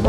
Hui,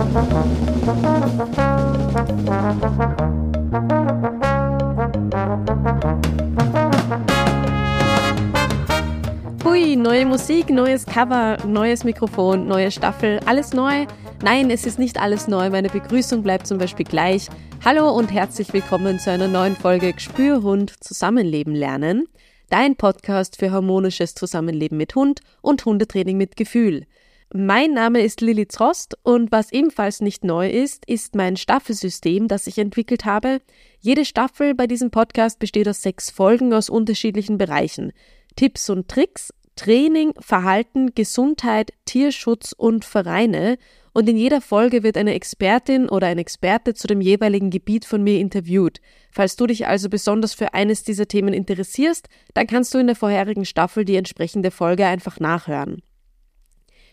neue Musik, neues Cover, neues Mikrofon, neue Staffel, alles neu. Nein, es ist nicht alles neu. Meine Begrüßung bleibt zum Beispiel gleich. Hallo und herzlich willkommen zu einer neuen Folge Gespürhund Zusammenleben lernen. Dein Podcast für harmonisches Zusammenleben mit Hund und Hundetraining mit Gefühl. Mein Name ist Lilly Trost und was ebenfalls nicht neu ist, ist mein Staffelsystem, das ich entwickelt habe. Jede Staffel bei diesem Podcast besteht aus sechs Folgen aus unterschiedlichen Bereichen. Tipps und Tricks, Training, Verhalten, Gesundheit, Tierschutz und Vereine. Und in jeder Folge wird eine Expertin oder ein Experte zu dem jeweiligen Gebiet von mir interviewt. Falls du dich also besonders für eines dieser Themen interessierst, dann kannst du in der vorherigen Staffel die entsprechende Folge einfach nachhören.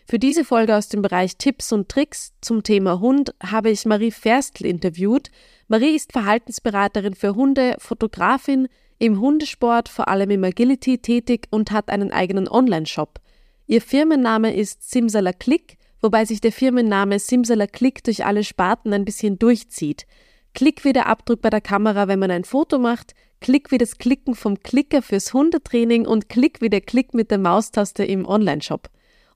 Für diese Folge aus dem Bereich Tipps und Tricks zum Thema Hund habe ich Marie Ferstl interviewt. Marie ist Verhaltensberaterin für Hunde, Fotografin, im Hundesport, vor allem im Agility tätig und hat einen eigenen Online-Shop. Ihr Firmenname ist Simsala Click, wobei sich der Firmenname Simsala Click durch alle Sparten ein bisschen durchzieht. Klick wie der Abdruck bei der Kamera, wenn man ein Foto macht, Klick wie das Klicken vom Klicker fürs Hundetraining und Klick wie der Klick mit der Maustaste im Online-Shop.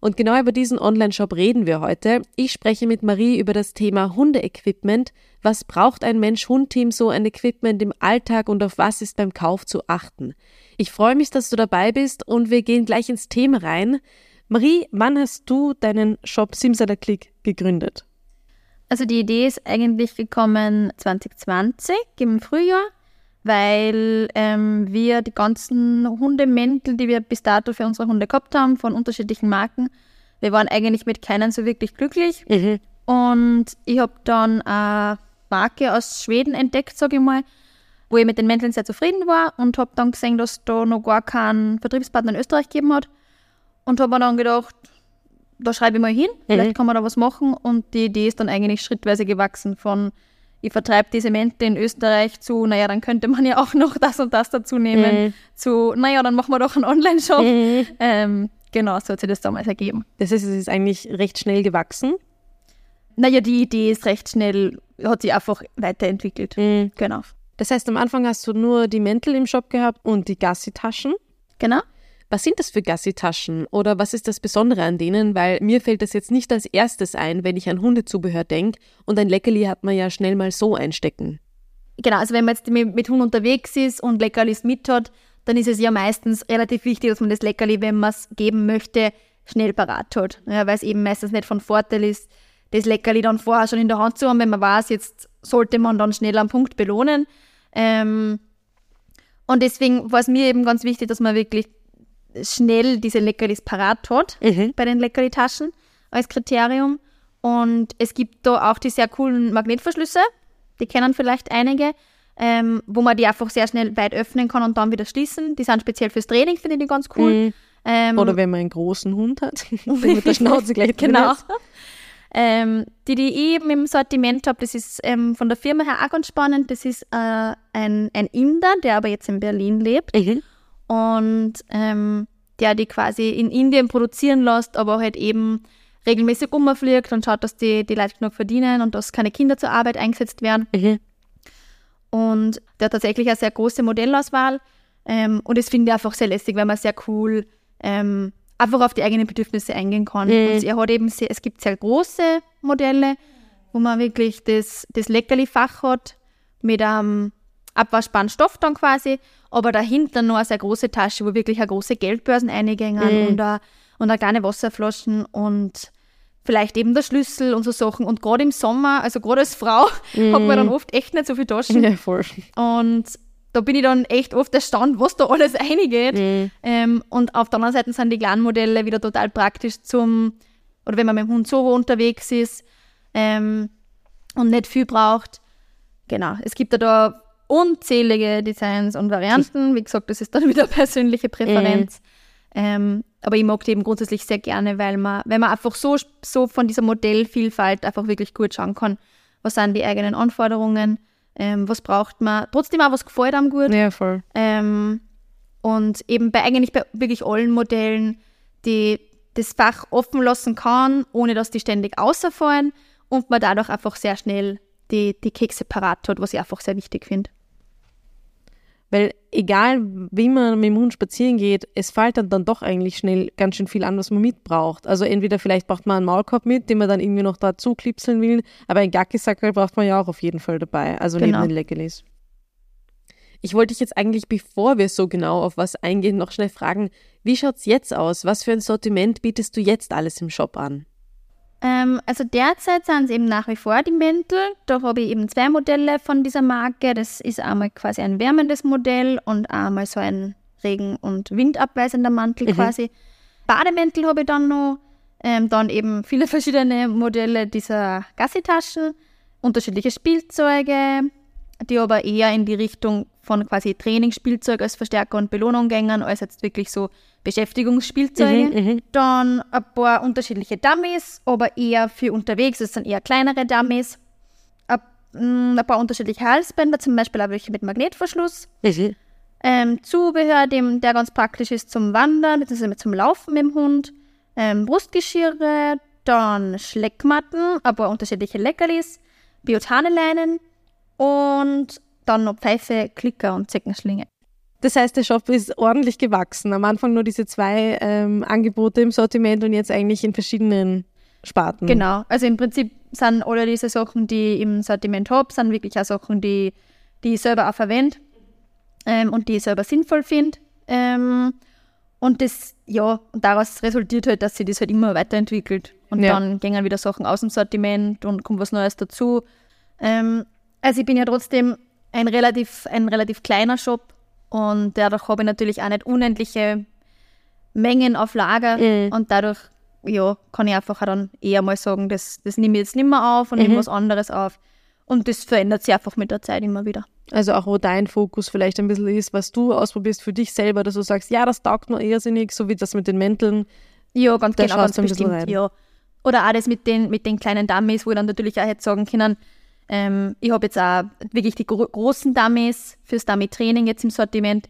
Und genau über diesen Online-Shop reden wir heute. Ich spreche mit Marie über das Thema Hundeequipment. Was braucht ein Mensch-Hund-Team so ein Equipment im Alltag und auf was ist beim Kauf zu achten? Ich freue mich, dass du dabei bist und wir gehen gleich ins Thema rein. Marie, wann hast du deinen Shop Simsalaklick gegründet? Also die Idee ist eigentlich gekommen 2020 im Frühjahr weil ähm, wir die ganzen Hundemäntel, die wir bis dato für unsere Hunde gehabt haben, von unterschiedlichen Marken, wir waren eigentlich mit keinen so wirklich glücklich. Mhm. Und ich habe dann eine Marke aus Schweden entdeckt, sage ich mal, wo ich mit den Mänteln sehr zufrieden war und habe dann gesehen, dass da noch gar keinen Vertriebspartner in Österreich gegeben hat. Und habe mir dann gedacht, da schreibe ich mal hin, mhm. vielleicht kann man da was machen. Und die Idee ist dann eigentlich schrittweise gewachsen von ich vertreibe diese Mäntel in Österreich zu, naja, dann könnte man ja auch noch das und das dazu nehmen, mhm. zu, naja, dann machen wir doch einen Online-Shop. Mhm. Ähm, genau, so hat sich das damals ergeben. Das heißt, es ist eigentlich recht schnell gewachsen? Naja, die Idee ist recht schnell, hat sich einfach weiterentwickelt. Mhm. Genau. Das heißt, am Anfang hast du nur die Mäntel im Shop gehabt und die Gassi-Taschen? Genau. Was sind das für Gassi-Taschen oder was ist das Besondere an denen? Weil mir fällt das jetzt nicht als erstes ein, wenn ich an Hundezubehör denke und ein Leckerli hat man ja schnell mal so einstecken. Genau, also wenn man jetzt mit, Hund unterwegs ist und Leckerlis mit hat, dann ist es ja meistens relativ wichtig, dass man das Leckerli, wenn man es geben möchte, schnell parat hat. Ja, weil es eben meistens nicht von Vorteil ist, das Leckerli dann vorher schon in der Hand zu haben, wenn man weiß, jetzt sollte man dann schnell am Punkt belohnen. Ähm, und deswegen war es mir eben ganz wichtig, dass man wirklich schnell diese Leckerlis parat hat mhm. bei den Leckerli-Taschen als Kriterium. Und es gibt da auch die sehr coolen Magnetverschlüsse, die kennen vielleicht einige, ähm, wo man die einfach sehr schnell weit öffnen kann und dann wieder schließen. Die sind speziell fürs Training, finde ich die ganz cool. Mhm. Ähm, Oder wenn man einen großen Hund hat, mit der Schnauze gleich Genau. Ähm, die, die ich eben im Sortiment habe, das ist ähm, von der Firma her auch ganz spannend. Das ist äh, ein, ein Inder, der aber jetzt in Berlin lebt. Mhm und ähm, der die quasi in Indien produzieren lässt, aber halt eben regelmäßig umfliegt und schaut, dass die, die Leute genug verdienen und dass keine Kinder zur Arbeit eingesetzt werden. Mhm. Und der hat tatsächlich eine sehr große Modellauswahl. Ähm, und das finde ich einfach sehr lässig, weil man sehr cool ähm, einfach auf die eigenen Bedürfnisse eingehen kann. Mhm. Und er hat eben sehr, es gibt sehr große Modelle, wo man wirklich das, das Leckerli-Fach hat mit einem abwaschbaren Stoff dann quasi, aber dahinter noch eine sehr große Tasche, wo wirklich eine große Geldbörsen eingängen mhm. und, eine, und eine kleine Wasserflaschen und vielleicht eben der Schlüssel und so Sachen. Und gerade im Sommer, also gerade als Frau, mhm. hat man dann oft echt nicht so viele Taschen. Ja, voll. Und da bin ich dann echt oft erstaunt, was da alles reingeht. Mhm. Ähm, und auf der anderen Seite sind die kleinen Modelle wieder total praktisch zum, oder wenn man mit dem Hund so unterwegs ist ähm, und nicht viel braucht. Genau, es gibt ja da unzählige Designs und Varianten. Wie gesagt, das ist dann wieder persönliche Präferenz. Mhm. Ähm, aber ich mag die eben grundsätzlich sehr gerne, weil man, weil man einfach so, so von dieser Modellvielfalt einfach wirklich gut schauen kann, was sind die eigenen Anforderungen, ähm, was braucht man, trotzdem auch, was gefällt einem gut. Ja, voll. Ähm, und eben bei eigentlich bei wirklich allen Modellen, die das Fach offen lassen kann, ohne dass die ständig außerfallen und man dadurch einfach sehr schnell die, die Kekse parat hat, was ich einfach sehr wichtig finde. Weil egal, wie man mit dem Hund spazieren geht, es fällt dann, dann doch eigentlich schnell ganz schön viel an, was man mitbraucht. Also entweder vielleicht braucht man einen Maulkorb mit, den man dann irgendwie noch dazu klipseln will, aber ein Gackisackerl braucht man ja auch auf jeden Fall dabei, also genau. neben den Leckerlis. Ich wollte dich jetzt eigentlich, bevor wir so genau auf was eingehen, noch schnell fragen, wie schaut es jetzt aus? Was für ein Sortiment bietest du jetzt alles im Shop an? Ähm, also derzeit sind es eben nach wie vor die Mäntel. Da habe ich eben zwei Modelle von dieser Marke. Das ist einmal quasi ein wärmendes Modell und einmal so ein Regen- und Windabweisender Mantel mhm. quasi. Bademäntel habe ich dann noch. Ähm, dann eben viele verschiedene Modelle dieser Gassitaschen, unterschiedliche Spielzeuge, die aber eher in die Richtung von quasi Trainingsspielzeug als Verstärker und Belohnung gängen, als jetzt wirklich so Beschäftigungsspielzeuge. Mhm, mhm, dann ein paar unterschiedliche Dummies, aber eher für unterwegs. Das sind eher kleinere Dummies. Mm, ein, paar unterschiedliche Halsbänder, zum Beispiel auch welche mit Magnetverschluss. Mhm. Ähm, Zubehör, dem, der ganz praktisch ist zum Wandern, bzw. zum Laufen mit dem Hund. Ähm, Brustgeschirre, dann Schleckmatten, ein paar unterschiedliche Leckerlis, Biotaneleinen und dann noch Pfeife, Klicker und Zeckenschlinge. Das heißt, der Shop ist ordentlich gewachsen. Am Anfang nur diese zwei ähm, Angebote im Sortiment und jetzt eigentlich in verschiedenen Sparten. Genau. Also im Prinzip sind alle diese Sachen, die ich im Sortiment habe, sind wirklich auch Sachen, die, die ich selber auch verwende ähm, und die ich selber sinnvoll finde. Ähm, und das, ja, und daraus resultiert halt, dass sich das halt immer weiterentwickelt. Und ja. dann gehen wieder Sachen aus dem Sortiment und kommt was Neues dazu. Ähm, also ich bin ja trotzdem ein relativ, ein relativ kleiner Shop und dadurch habe ich natürlich auch nicht unendliche Mengen auf Lager. Mhm. Und dadurch ja, kann ich einfach dann eher mal sagen, das, das nehme ich jetzt nicht mehr auf und mhm. nehme was anderes auf. Und das verändert sich einfach mit der Zeit immer wieder. Also auch wo dein Fokus vielleicht ein bisschen ist, was du ausprobierst für dich selber, dass du sagst, ja, das taugt mir ehersinnig, so wie das mit den Mänteln. Ja, ganz genau, ganz bestimmt, ja. Oder auch das mit den, mit den kleinen Dummies, wo ich dann natürlich auch jetzt sagen können, ähm, ich habe jetzt auch wirklich die gro großen Dummies fürs Dummy-Training jetzt im Sortiment.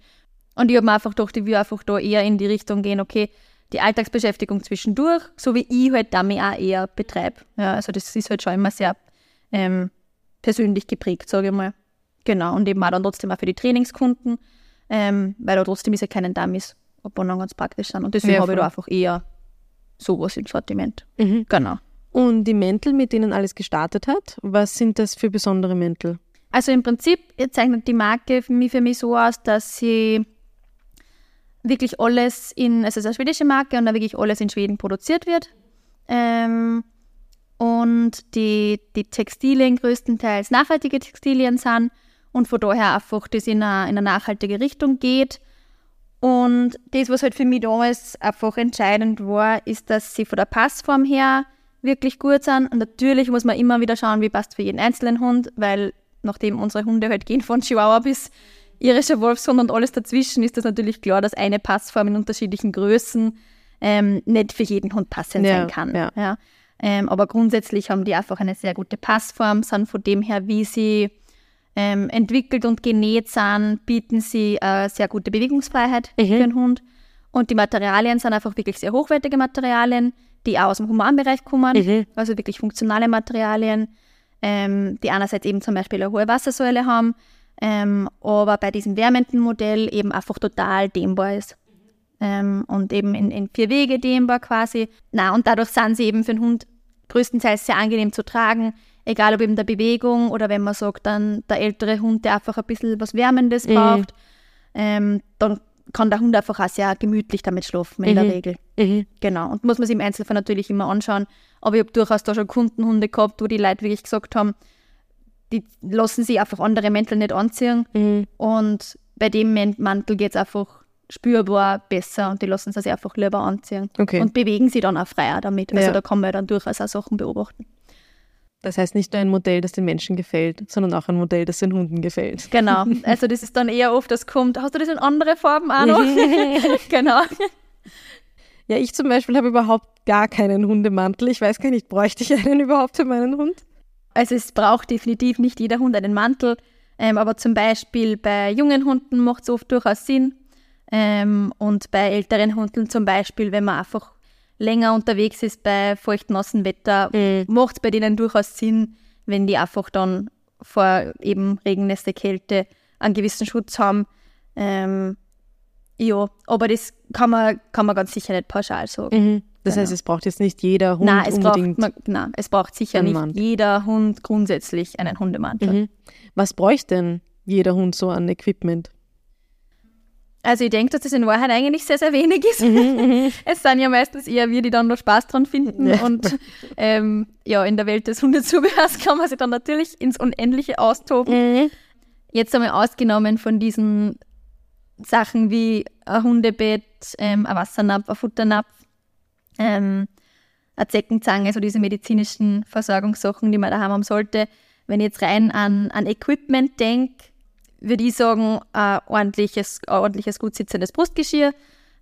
Und ich habe mir einfach gedacht, ich will einfach da eher in die Richtung gehen, okay, die Alltagsbeschäftigung zwischendurch, so wie ich halt Dummy auch eher betreibe. Ja, also das ist halt schon immer sehr ähm, persönlich geprägt, sage ich mal. Genau, und eben auch dann trotzdem auch für die Trainingskunden, ähm, weil da trotzdem ist ja keinen Dummies, obwohl dann ganz praktisch sind. Und deswegen habe ich da einfach eher sowas im Sortiment. Mhm. Genau. Und die Mäntel, mit denen alles gestartet hat, was sind das für besondere Mäntel? Also im Prinzip zeichnet die Marke für mich, so aus, dass sie wirklich alles in, also es ist eine schwedische Marke und da wirklich alles in Schweden produziert wird. Ähm, und die, die Textilien größtenteils nachhaltige Textilien sind und von daher einfach das in eine, in eine nachhaltige Richtung geht. Und das, was halt für mich damals einfach entscheidend war, ist, dass sie von der Passform her wirklich gut sind. Und natürlich muss man immer wieder schauen, wie passt für jeden einzelnen Hund, weil nachdem unsere Hunde halt gehen von Chihuahua bis irischer Wolfshund und alles dazwischen, ist das natürlich klar, dass eine Passform in unterschiedlichen Größen ähm, nicht für jeden Hund passend ja, sein kann. Ja. ja. Ähm, aber grundsätzlich haben die einfach eine sehr gute Passform, sind von dem her, wie sie ähm, entwickelt und genäht sind, bieten sie äh, sehr gute Bewegungsfreiheit mhm. für den Hund. Und die Materialien sind einfach wirklich sehr hochwertige Materialien, die auch aus dem Humanbereich kommen, mhm. also wirklich funktionale Materialien, ähm, die einerseits eben zum Beispiel eine hohe Wassersäule haben, ähm, aber bei diesem wärmenden Modell eben einfach total dehnbar ist. Ähm, und eben in, in, vier Wege dehnbar quasi. Na, und dadurch sind sie eben für den Hund größtenteils sehr angenehm zu tragen, egal ob eben der Bewegung oder wenn man sagt, dann der ältere Hund, der einfach ein bisschen was Wärmendes mhm. braucht, ähm, dann kann der Hund einfach auch sehr gemütlich damit schlafen, in mhm. der Regel. Mhm. Genau. Und muss man sich im Einzelfall natürlich immer anschauen. Aber ich habe durchaus da schon Kundenhunde gehabt, wo die Leute wirklich gesagt haben, die lassen sich einfach andere Mäntel nicht anziehen. Mhm. Und bei dem Mantel geht es einfach spürbar besser und die lassen sich einfach lieber anziehen. Okay. Und bewegen sie dann auch freier damit. Also ja. da kann man dann durchaus auch Sachen beobachten. Das heißt nicht nur ein Modell, das den Menschen gefällt, sondern auch ein Modell, das den Hunden gefällt. Genau. Also das ist dann eher oft, das kommt, hast du das in andere Farben auch noch? genau. Ja, ich zum Beispiel habe überhaupt gar keinen Hundemantel. Ich weiß gar nicht, bräuchte ich einen überhaupt für meinen Hund? Also es braucht definitiv nicht jeder Hund einen Mantel, ähm, aber zum Beispiel bei jungen Hunden macht es oft durchaus Sinn. Ähm, und bei älteren Hunden zum Beispiel, wenn man einfach länger unterwegs ist bei feucht-nassen Wetter, Mhm. macht es bei denen durchaus Sinn, wenn die einfach dann vor eben Regennässe, Kälte einen gewissen Schutz haben. Ähm, ja, aber das kann man, kann man ganz sicher nicht pauschal sagen. Mhm. Das Genau. heißt, es braucht jetzt nicht jeder Hund Nein, es braucht, unbedingt. man, nein, es braucht sicher nicht Mantel. jeder Hund grundsätzlich einen Hundemantel. Mhm. Was bräuchte denn jeder Hund so an Equipment? Also ich denke, dass das in Wahrheit eigentlich sehr, sehr wenig ist. es sind ja meistens eher wir, die dann noch Spaß dran finden. Ja. Und ähm, ja, in der Welt des Hundezubehörs kann man sich dann natürlich ins Unendliche austoben. Jetzt einmal ausgenommen von diesen Sachen wie ein Hundebett, ähm, ein Wassernapf, ein Futternapf, ähm, eine Zeckenzange, so diese medizinischen Versorgungssachen, die man daheim haben sollte. Wenn ich jetzt rein an, an Equipment denke, würde ich sagen, ein ordentliches, ein ordentliches gut sitzendes Brustgeschirr,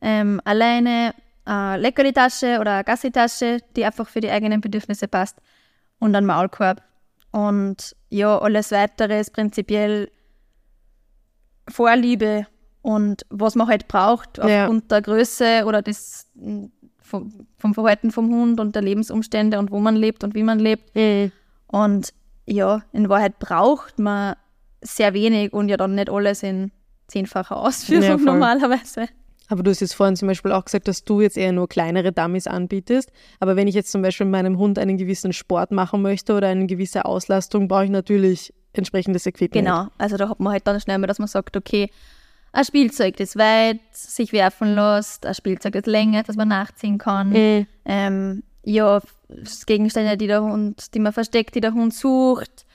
ähm, alleine eine Leckerli-Tasche oder eine Gassi-Tasche, die einfach für die eigenen Bedürfnisse passt und ein Maulkorb. Und ja, alles weitere ist prinzipiell Vorliebe und was man halt braucht Ja. aufgrund der Größe oder des, m, vom, vom Verhalten vom Hund und der Lebensumstände und wo man lebt und wie man lebt. Und ja, in Wahrheit braucht man sehr wenig und ja dann nicht alles in zehnfacher Ausführung Ja, normalerweise. Aber du hast jetzt vorhin zum Beispiel auch gesagt, dass du jetzt eher nur kleinere Dummies anbietest. Aber wenn ich jetzt zum Beispiel mit meinem Hund einen gewissen Sport machen möchte oder eine gewisse Auslastung, brauche ich natürlich entsprechendes Equipment. Genau, also da hat man halt dann schnell mal, dass man sagt, okay, ein Spielzeug, das weit sich werfen lässt, ein Spielzeug, das länger, das man nachziehen kann. Mhm. Ähm, ja, Gegenstände, die der Hund, die man versteckt, die der Hund sucht.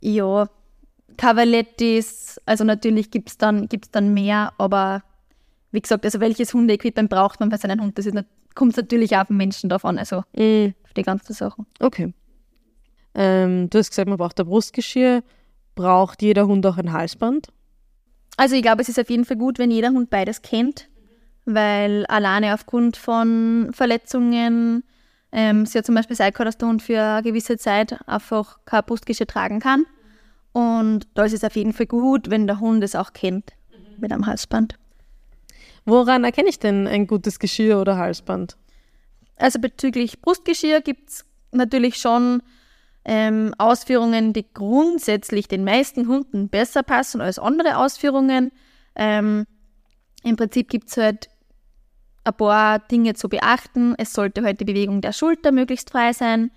Ja, Cavalettis, also natürlich gibt es dann, gibt's dann mehr, aber wie gesagt, also welches Hundeequipment braucht man für seinen Hund, das kommt natürlich auch auf den Menschen drauf an, also Mhm. auf die ganzen Sachen. Okay. Ähm, du hast gesagt, man braucht ein Brustgeschirr. Braucht jeder Hund auch ein Halsband? Also ich glaube, es ist auf jeden Fall gut, wenn jeder Hund beides kennt, weil alleine aufgrund von Verletzungen ähm, es ja zum Beispiel sein kann, dass der Hund für eine gewisse Zeit einfach kein Brustgeschirr tragen kann. Und da ist es auf jeden Fall gut, wenn der Hund es auch kennt mit einem Halsband. Woran erkenne ich denn ein gutes Geschirr oder Halsband? Also bezüglich Brustgeschirr gibt es natürlich schon ähm, Ausführungen, die grundsätzlich den meisten Hunden besser passen als andere Ausführungen. Ähm, Im Prinzip gibt es halt ein paar Dinge zu beachten. Es sollte halt die Bewegung der Schulter möglichst frei sein.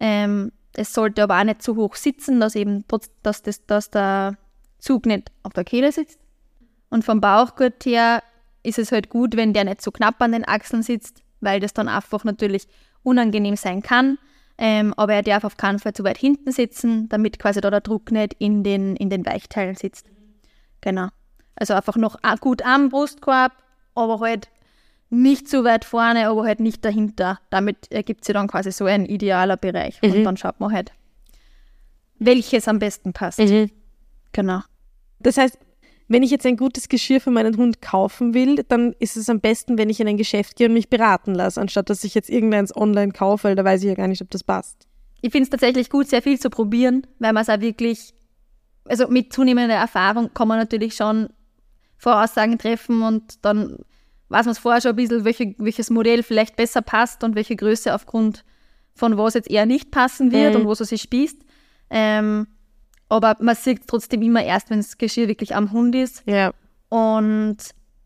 Ähm, es sollte aber auch nicht zu hoch sitzen, dass eben dass, das, dass der Zug nicht auf der Kehle sitzt. Und vom Bauchgurt her ist es halt gut, wenn der nicht so knapp an den Achseln sitzt, weil das dann einfach natürlich unangenehm sein kann. Ähm, aber er darf auf keinen Fall zu weit hinten sitzen, damit quasi da der Druck nicht in den, in den Weichteilen sitzt. Genau. Also einfach noch gut am Brustkorb, aber halt nicht zu weit vorne, aber halt nicht dahinter. Damit ergibt sich dann quasi so ein idealer Bereich. Und dann schaut man halt, welches am besten passt. Genau. Das heißt, wenn ich jetzt ein gutes Geschirr für meinen Hund kaufen will, dann ist es am besten, wenn ich in ein Geschäft gehe und mich beraten lasse, anstatt dass ich jetzt irgendeins online kaufe, weil da weiß ich ja gar nicht, ob das passt. Ich finde es tatsächlich gut, sehr viel zu probieren, weil man es auch wirklich, also mit zunehmender Erfahrung kann man natürlich schon Voraussagen treffen und dann weiß man es vorher schon ein bisschen, welche, welches Modell vielleicht besser passt und welche Größe aufgrund von was jetzt eher nicht passen wird Mhm. und wo es sich spießt. Ähm, aber man sieht es trotzdem immer erst, wenn das Geschirr wirklich am Hund ist. Ja. Und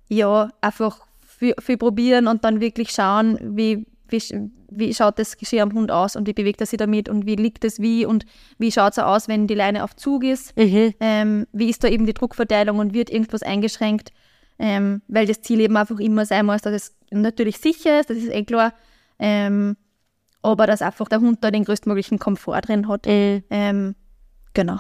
ja, einfach viel, viel probieren und dann wirklich schauen, wie, wie, wie schaut das Geschirr am Hund aus und wie bewegt er sich damit und wie liegt es wie und wie schaut es aus, wenn die Leine auf Zug ist. Mhm. Ähm, wie ist da eben die Druckverteilung und wird irgendwas eingeschränkt? Ähm, weil das Ziel eben einfach immer sein muss, dass es natürlich sicher ist, das ist eh klar, ähm, aber dass einfach der Hund da den größtmöglichen Komfort drin hat. Mhm. Ähm, genau.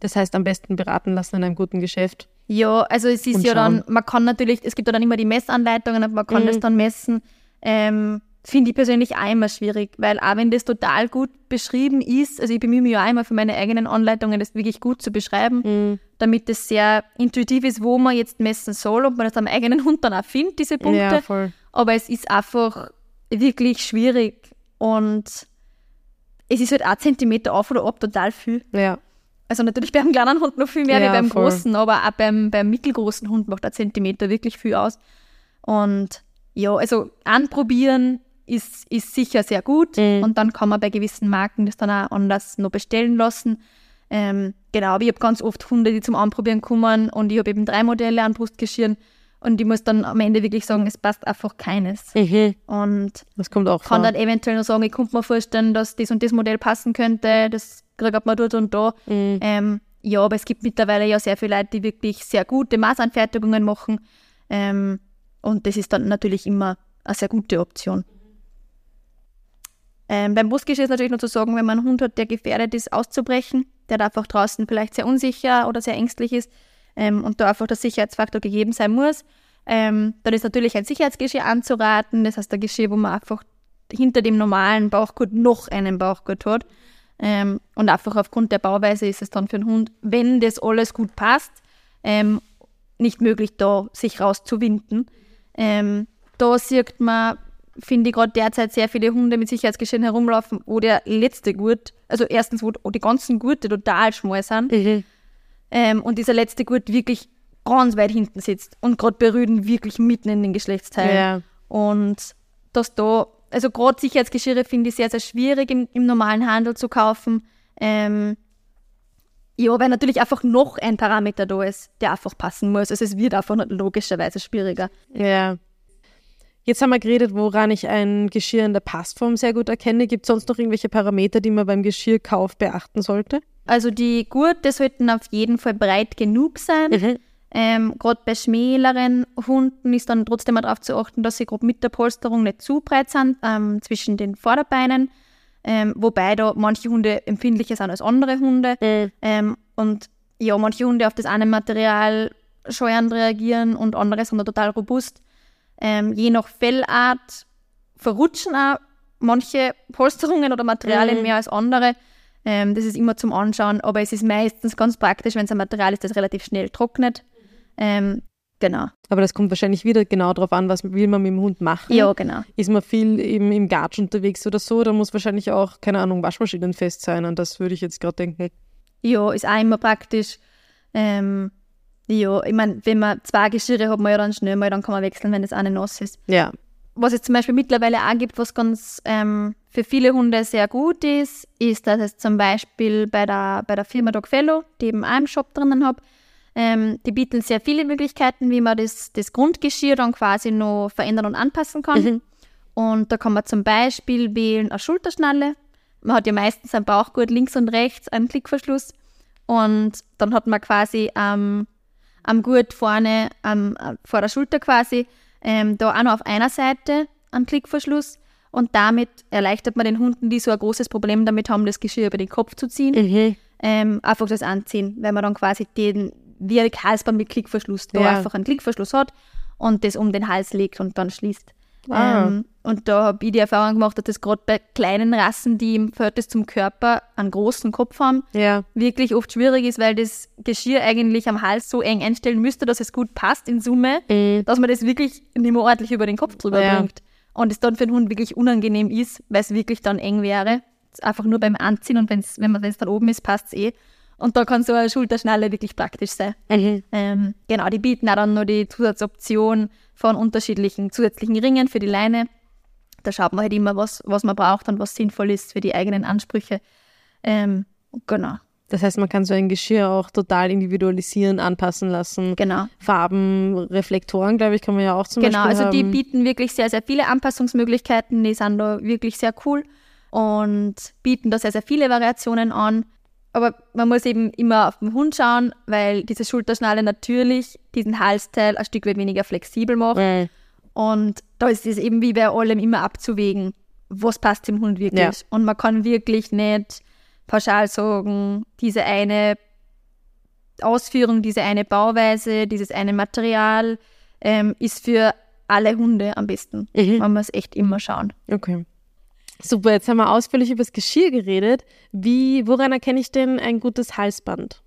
Das heißt, am besten beraten lassen in einem guten Geschäft. Ja, also es ist ja dann, man kann natürlich, es gibt ja dann immer die Messanleitungen und man kann Mhm. das dann messen. Ähm, Finde ich persönlich immer schwierig, weil auch wenn das total gut beschrieben ist, also ich bemühe mich ja immer für meine eigenen Anleitungen, das wirklich gut zu beschreiben, Mhm. damit das sehr intuitiv ist, wo man jetzt messen soll und man das am eigenen Hund dann auch findet, diese Punkte. Ja, voll. Aber es ist einfach wirklich schwierig und es ist halt auch Zentimeter auf oder ab total viel. Ja. Also natürlich beim kleinen Hund noch viel mehr Ja, wie beim voll. großen, aber auch beim, beim mittelgroßen Hund macht ein Zentimeter wirklich viel aus. Und ja, also anprobieren, ist, ist sicher sehr gut. Mhm. Und dann kann man bei gewissen Marken das dann auch anders noch bestellen lassen. Ähm, genau, aber ich habe ganz oft Hunde, die zum Anprobieren kommen und ich habe eben drei Modelle an Brustgeschirren und ich muss dann am Ende wirklich sagen, es passt einfach keines. Mhm. Und Das kommt auch kann vor. dann eventuell noch sagen, ich könnte mir vorstellen, dass das und das Modell passen könnte, das kriegt man dort und da. Mhm. Ähm, ja, aber es gibt mittlerweile ja sehr viele Leute, die wirklich sehr gute Maßanfertigungen machen. Ähm, und das ist dann natürlich immer eine sehr gute Option. Ähm, beim Brustgeschirr ist natürlich noch zu sagen, wenn man einen Hund hat, der gefährdet ist, auszubrechen, der da einfach draußen vielleicht sehr unsicher oder sehr ängstlich ist ähm, und da einfach der Sicherheitsfaktor gegeben sein muss, ähm, dann ist natürlich ein Sicherheitsgeschirr anzuraten. Das heißt, ein Geschirr, wo man einfach hinter dem normalen Bauchgurt noch einen Bauchgurt hat. Ähm, und einfach aufgrund der Bauweise ist es dann für den Hund, wenn das alles gut passt, ähm, nicht möglich, da sich rauszuwinden. Ähm, da sieht man, finde ich gerade derzeit sehr viele Hunde mit Sicherheitsgeschirren herumlaufen, wo der letzte Gurt, also erstens, wo die ganzen Gurte total schmal sind Mhm. ähm, und dieser letzte Gurt wirklich ganz weit hinten sitzt und gerade berühren wirklich mitten in den Geschlechtsteilen. Ja. Und dass da, also gerade Sicherheitsgeschirre finde ich sehr, sehr schwierig im, im normalen Handel zu kaufen. Ähm, ja, weil natürlich einfach noch ein Parameter da ist, der einfach passen muss. Also es wird einfach logischerweise schwieriger. Ja. Jetzt haben wir geredet, woran ich ein Geschirr in der Passform sehr gut erkenne. Gibt es sonst noch irgendwelche Parameter, die man beim Geschirrkauf beachten sollte? Also die Gurte sollten auf jeden Fall breit genug sein. Mhm. Ähm, gerade bei schmäleren Hunden ist dann trotzdem mal darauf zu achten, dass sie gerade mit der Polsterung nicht zu breit sind ähm, zwischen den Vorderbeinen. Ähm, wobei da manche Hunde empfindlicher sind als andere Hunde. Mhm. Ähm, und ja, manche Hunde auf das eine Material scheuernd reagieren und andere sind da total robust. Ähm, je nach Fellart verrutschen auch manche Polsterungen oder Materialien Mhm. mehr als andere. Ähm, das ist immer zum Anschauen, aber es ist meistens ganz praktisch, wenn es ein Material ist, das relativ schnell trocknet. Ähm, genau. Aber das kommt wahrscheinlich wieder genau darauf an, was will man mit dem Hund machen. Ja, genau. Ist man viel eben im Gatsch unterwegs oder so, dann muss wahrscheinlich auch, keine Ahnung, Waschmaschinen fest sein. An das würde ich jetzt gerade denken. Ja, ist auch immer praktisch. Ähm, ja, ich meine, wenn man zwei Geschirre hat, man ja dann schnell mal, dann kann man wechseln, wenn das eine nass ist. Ja. Was es zum Beispiel mittlerweile auch gibt, was ganz ähm, für viele Hunde sehr gut ist, ist, dass es zum Beispiel bei der, bei der Firma Dog Fellow, die eben auch im Shop drinnen habe, ähm, die bieten sehr viele Möglichkeiten, wie man das, das Grundgeschirr dann quasi noch verändern und anpassen kann. Mhm. Und da kann man zum Beispiel wählen eine Schulterschnalle. Man hat ja meistens am Bauchgurt links und rechts einen Klickverschluss. Und dann hat man quasi ähm, am Gurt vorne, am, äh, vor der Schulter quasi, ähm, da auch noch auf einer Seite einen Klickverschluss. Und damit erleichtert man den Hunden, die so ein großes Problem damit haben, das Geschirr über den Kopf zu ziehen, Mhm. ähm, einfach das anziehen, weil man dann quasi den, wie ein Halsband mit Klickverschluss, da Ja. einfach einen Klickverschluss hat und das um den Hals legt und dann schließt. Ah. Ähm, und da habe ich die Erfahrung gemacht, dass das gerade bei kleinen Rassen, die im Verhältnis zum Körper einen großen Kopf haben, Ja. wirklich oft schwierig ist, weil das Geschirr eigentlich am Hals so eng einstellen müsste, dass es gut passt in Summe, Mhm. dass man das wirklich nicht mehr ordentlich über den Kopf drüber Ja. bringt. Und es dann für den Hund wirklich unangenehm ist, weil es wirklich dann eng wäre. Einfach nur beim Anziehen und wenn's, wenn es dann oben ist, passt es eh. Und da kann so eine Schulterschnalle wirklich praktisch sein. Mhm. Ähm, genau, die bieten auch dann noch die Zusatzoption von unterschiedlichen zusätzlichen Ringen für die Leine. Da schaut man halt immer, was, was man braucht und was sinnvoll ist für die eigenen Ansprüche. Ähm, genau, Das heißt, man kann so ein Geschirr auch total individualisieren, anpassen lassen. genau. Farben, Reflektoren, glaube ich, kann man ja auch zum Genau, Beispiel also die haben. bieten wirklich sehr, sehr viele Anpassungsmöglichkeiten. Die sind da wirklich sehr cool und bieten da sehr, sehr viele Variationen an. Aber man muss eben immer auf den Hund schauen, weil diese Schulterschnalle natürlich diesen Halsteil ein Stück weit weniger flexibel macht. Mhm. Und da ist es eben wie bei allem immer abzuwägen, was passt dem Hund wirklich. Ja. Und man kann wirklich nicht pauschal sagen, diese eine Ausführung, diese eine Bauweise, dieses eine Material ähm, ist für alle Hunde am besten. Mhm. Man muss echt immer schauen. Okay. Super, jetzt haben wir ausführlich über das Geschirr geredet. Wie, woran erkenne ich denn ein gutes Halsband?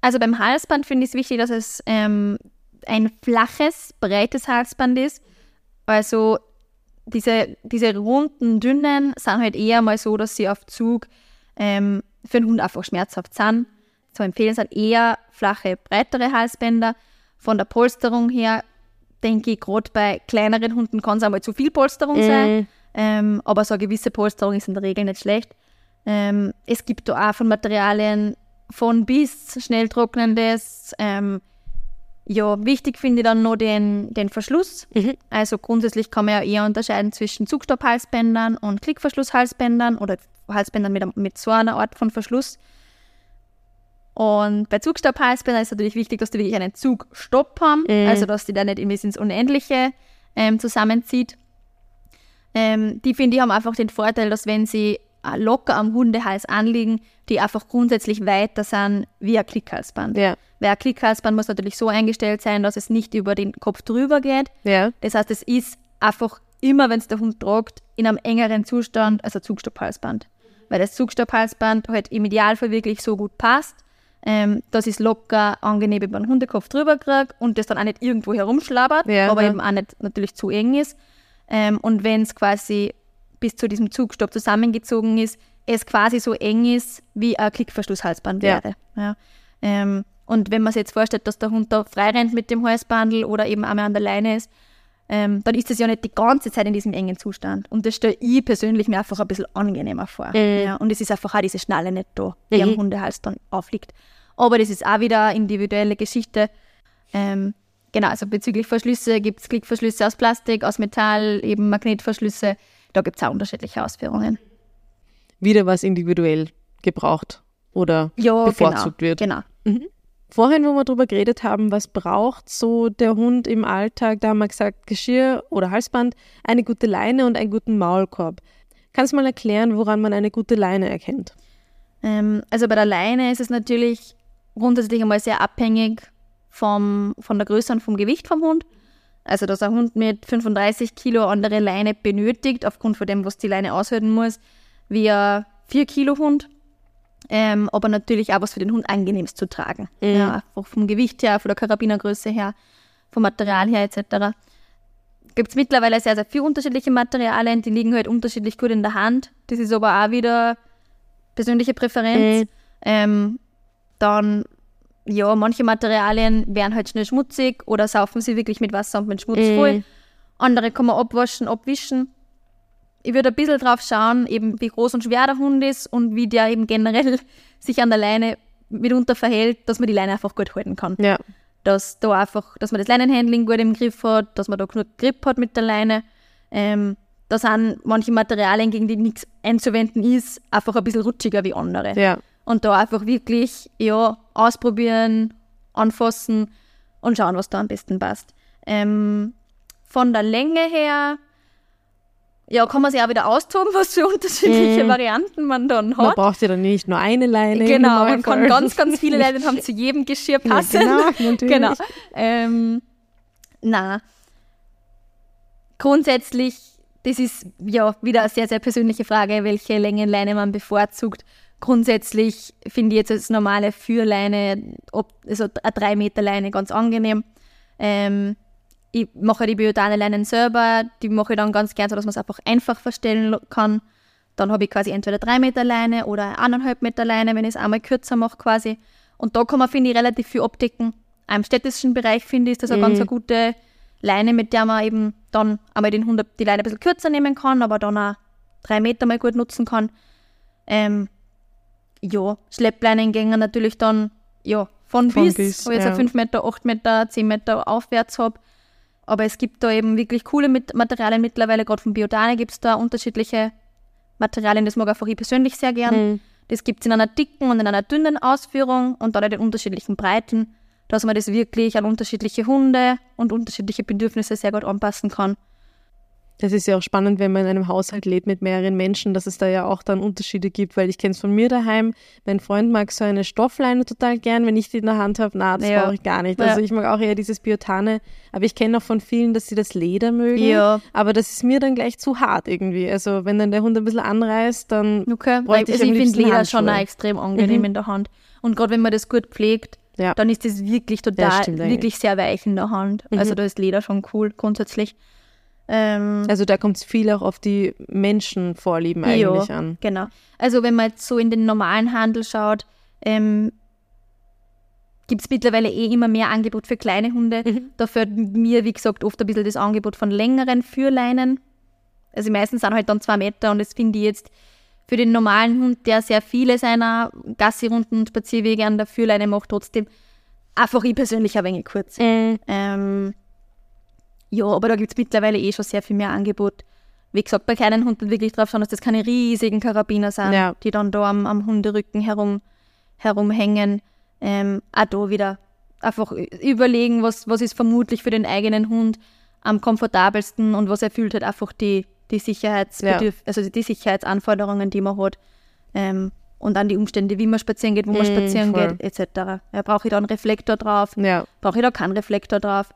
Also beim Halsband finde ich es wichtig, dass es ähm, ein flaches, breites Halsband ist. Also diese, diese runden, dünnen sind halt eher mal so, dass sie auf Zug ähm, für den Hund einfach schmerzhaft sind. Zu empfehlen sind eher flache, breitere Halsbänder. Von der Polsterung her denke ich, gerade bei kleineren Hunden kann es einmal zu viel Polsterung sein. Mhm. Ähm, aber so eine gewisse Polsterung ist in der Regel nicht schlecht. Ähm, es gibt da auch von Materialien von bis schnell trocknendes. Ähm, ja, wichtig finde ich dann noch den, den Verschluss. Mhm. Also grundsätzlich kann man ja eher unterscheiden zwischen Zugstopphalsbändern und Klickverschlusshalsbändern oder Halsbändern mit, mit so einer Art von Verschluss. Und bei Zugstopphalsbändern ist natürlich wichtig, dass die wirklich einen Zugstopp haben, Mhm. also dass die da nicht irgendwie ins Unendliche ähm, zusammenzieht. Ähm, die finde ich haben einfach den Vorteil, dass wenn sie äh, locker am Hundehals anliegen, die einfach grundsätzlich weiter sind wie ein Klickhalsband. Ja, Weil ein Klickhalsband muss natürlich so eingestellt sein, dass es nicht über den Kopf drüber geht. ja. Das heißt, es ist einfach immer, wenn es der Hund tragt, in einem engeren Zustand als ein Zugstopphalsband. Weil das Zugstopphalsband halt im Idealfall wirklich so gut passt, ähm, dass ich es locker angenehm über den Hundekopf drüber kriege und das dann auch nicht irgendwo herumschlabbert, Ja, aber eben auch nicht natürlich zu eng ist. Ähm, und wenn es quasi bis zu diesem Zugstopp zusammengezogen ist, es quasi so eng ist, wie ein Klickverschlusshalsband Ja. wäre. Ja. Ähm, und wenn man sich jetzt vorstellt, dass der Hund da frei rennt mit dem Halsbandel oder eben einmal an der Leine ist, ähm, dann ist das ja nicht die ganze Zeit in diesem engen Zustand. Und das stelle ich persönlich mir einfach ein bisschen angenehmer vor. Mhm. Ja, und es ist einfach auch diese Schnalle nicht da, die am Mhm. Hundehals dann aufliegt. Aber das ist auch wieder eine individuelle Geschichte. Ähm, genau, also bezüglich Verschlüsse gibt es Klickverschlüsse aus Plastik, aus Metall, eben Magnetverschlüsse. Da gibt es auch unterschiedliche Ausführungen. Wieder was individuell gebraucht oder Ja, bevorzugt genau, wird. Genau. Vorhin, wo wir darüber geredet haben, was braucht so der Hund im Alltag, da haben wir gesagt, Geschirr oder Halsband, eine gute Leine und einen guten Maulkorb. Kannst du mal erklären, woran man eine gute Leine erkennt? Ähm, also bei der Leine ist es natürlich grundsätzlich einmal sehr abhängig vom, von der Größe und vom Gewicht vom Hund. Also dass ein Hund mit 35 Kilo andere Leine benötigt, aufgrund von dem, was die Leine aushalten muss, wie ein 4 Kilo Hund. Ähm, aber natürlich auch was für den Hund angenehm ist zu tragen. Mhm. Ja, einfach vom Gewicht her, von der Karabinergröße her, vom Material her etc. Gibt es mittlerweile sehr, sehr viele unterschiedliche Materialien, die liegen halt unterschiedlich gut in der Hand. Das ist aber auch wieder persönliche Präferenz. Mhm. Ähm, dann, ja, manche Materialien werden halt schnell schmutzig oder saufen sie wirklich mit Wasser und mit Schmutz Mhm. voll. Andere kann man abwaschen, abwischen. Ich würde ein bisschen drauf schauen, eben wie groß und schwer der Hund ist und wie der eben generell sich an der Leine mitunter verhält, dass man die Leine einfach gut halten kann. Ja, Dass da einfach, dass man das Leinenhandling gut im Griff hat, dass man da genug Grip hat mit der Leine. Ähm, da sind manche Materialien, gegen die nichts einzuwenden ist, einfach ein bisschen rutschiger wie andere. ja. Und da einfach wirklich, ja, ausprobieren, anfassen und schauen, was da am besten passt. Ähm, von der Länge her, ja, kann man sich auch wieder austoben, was für unterschiedliche Mhm. Varianten man dann Man hat. braucht ja dann nicht nur eine Leine. Genau, man kann ganz, ganz viele Leinen haben zu jedem Geschirr Ja, passen. genau, natürlich. genau. Ähm, na, grundsätzlich, das ist ja wieder eine sehr, sehr persönliche Frage, welche Längenleine man bevorzugt. Grundsätzlich finde ich jetzt als normale Führleine, ob, also eine 3 Meter Leine ganz angenehm. Ähm, ich mache die biotane Leinen selber, die mache ich dann ganz gern so, dass man es einfach einfach verstellen kann. Dann habe ich quasi entweder 3 Meter Leine oder 1,5 Meter Leine, wenn ich es einmal kürzer mache quasi. Und da kann man, finde ich, relativ viel abdecken. Auch Im städtischen Bereich, finde ich, ist das eine ganz eine gute Leine, mit der man eben dann einmal den Hund die Leine ein bisschen kürzer nehmen kann, aber dann auch 3 Meter mal gut nutzen kann. Ähm, ja, Schleppleinen gängen natürlich dann ja, von, Von bis, bis, wo ich jetzt ja. ja. 5 Meter, 8 Meter, 10 Meter aufwärts habe. Aber es gibt da eben wirklich coole Materialien mittlerweile, gerade von Biodane gibt es da unterschiedliche Materialien, das mag einfach ich persönlich sehr gern. Mhm. Das gibt es in einer dicken und in einer dünnen Ausführung und dann in den unterschiedlichen Breiten, dass man das wirklich an unterschiedliche Hunde und unterschiedliche Bedürfnisse sehr gut anpassen kann. Das ist ja auch spannend, wenn man in einem Haushalt lebt mit mehreren Menschen, dass es da ja auch dann Unterschiede gibt, weil ich kenne es von mir daheim. Mein Freund mag so eine Stoffleine total gern, wenn ich die in der Hand habe. Na, das Ja. brauche ich gar nicht. Ja. Also ich mag auch eher dieses Biotane, aber ich kenne auch von vielen, dass sie das Leder mögen. Ja. Aber das ist mir dann gleich zu hart irgendwie. Also wenn dann der Hund ein bisschen anreißt, dann Okay, bräuchte also ich am ich finde Leder schon auch Handschuhe. extrem angenehm Mhm. in der Hand. Und gerade wenn man das gut pflegt, Ja. dann ist das wirklich total, eigentlich. wirklich sehr weich in der Hand. Also da ist Leder schon cool grundsätzlich. Ähm, Also da kommt es viel auch auf die Menschenvorlieben eigentlich ja, an. Genau. Also wenn man jetzt so in den normalen Handel schaut, ähm, gibt es mittlerweile eh immer mehr Angebot für kleine Hunde. Mhm. Da fällt mir, wie gesagt, oft ein bisschen das Angebot von längeren Führleinen. Also meistens sind halt dann zwei Meter und das finde ich jetzt für den normalen Hund, der sehr viele seiner Gassirunden und Spazierwege an der Führleine macht, trotzdem einfach ich persönlich ein wenig kurz. Mhm. Ähm, ja, aber da gibt es mittlerweile eh schon sehr viel mehr Angebot. Wie gesagt, bei kleinen Hunden wirklich drauf schauen, dass das keine riesigen Karabiner sind, Ja. die dann da am, am Hunderücken herum, herumhängen. Ähm, auch da wieder einfach überlegen, was, was ist vermutlich für den eigenen Hund am komfortabelsten und was erfüllt halt einfach die, die Sicherheitsbedürf also die Sicherheitsanforderungen, die man hat. Ähm, und dann die Umstände, wie man spazieren geht, wo man Mm, spazieren voll. geht, etc. Ja, Brauche ich da einen Reflektor drauf? Ja. brauche ich da keinen Reflektor drauf.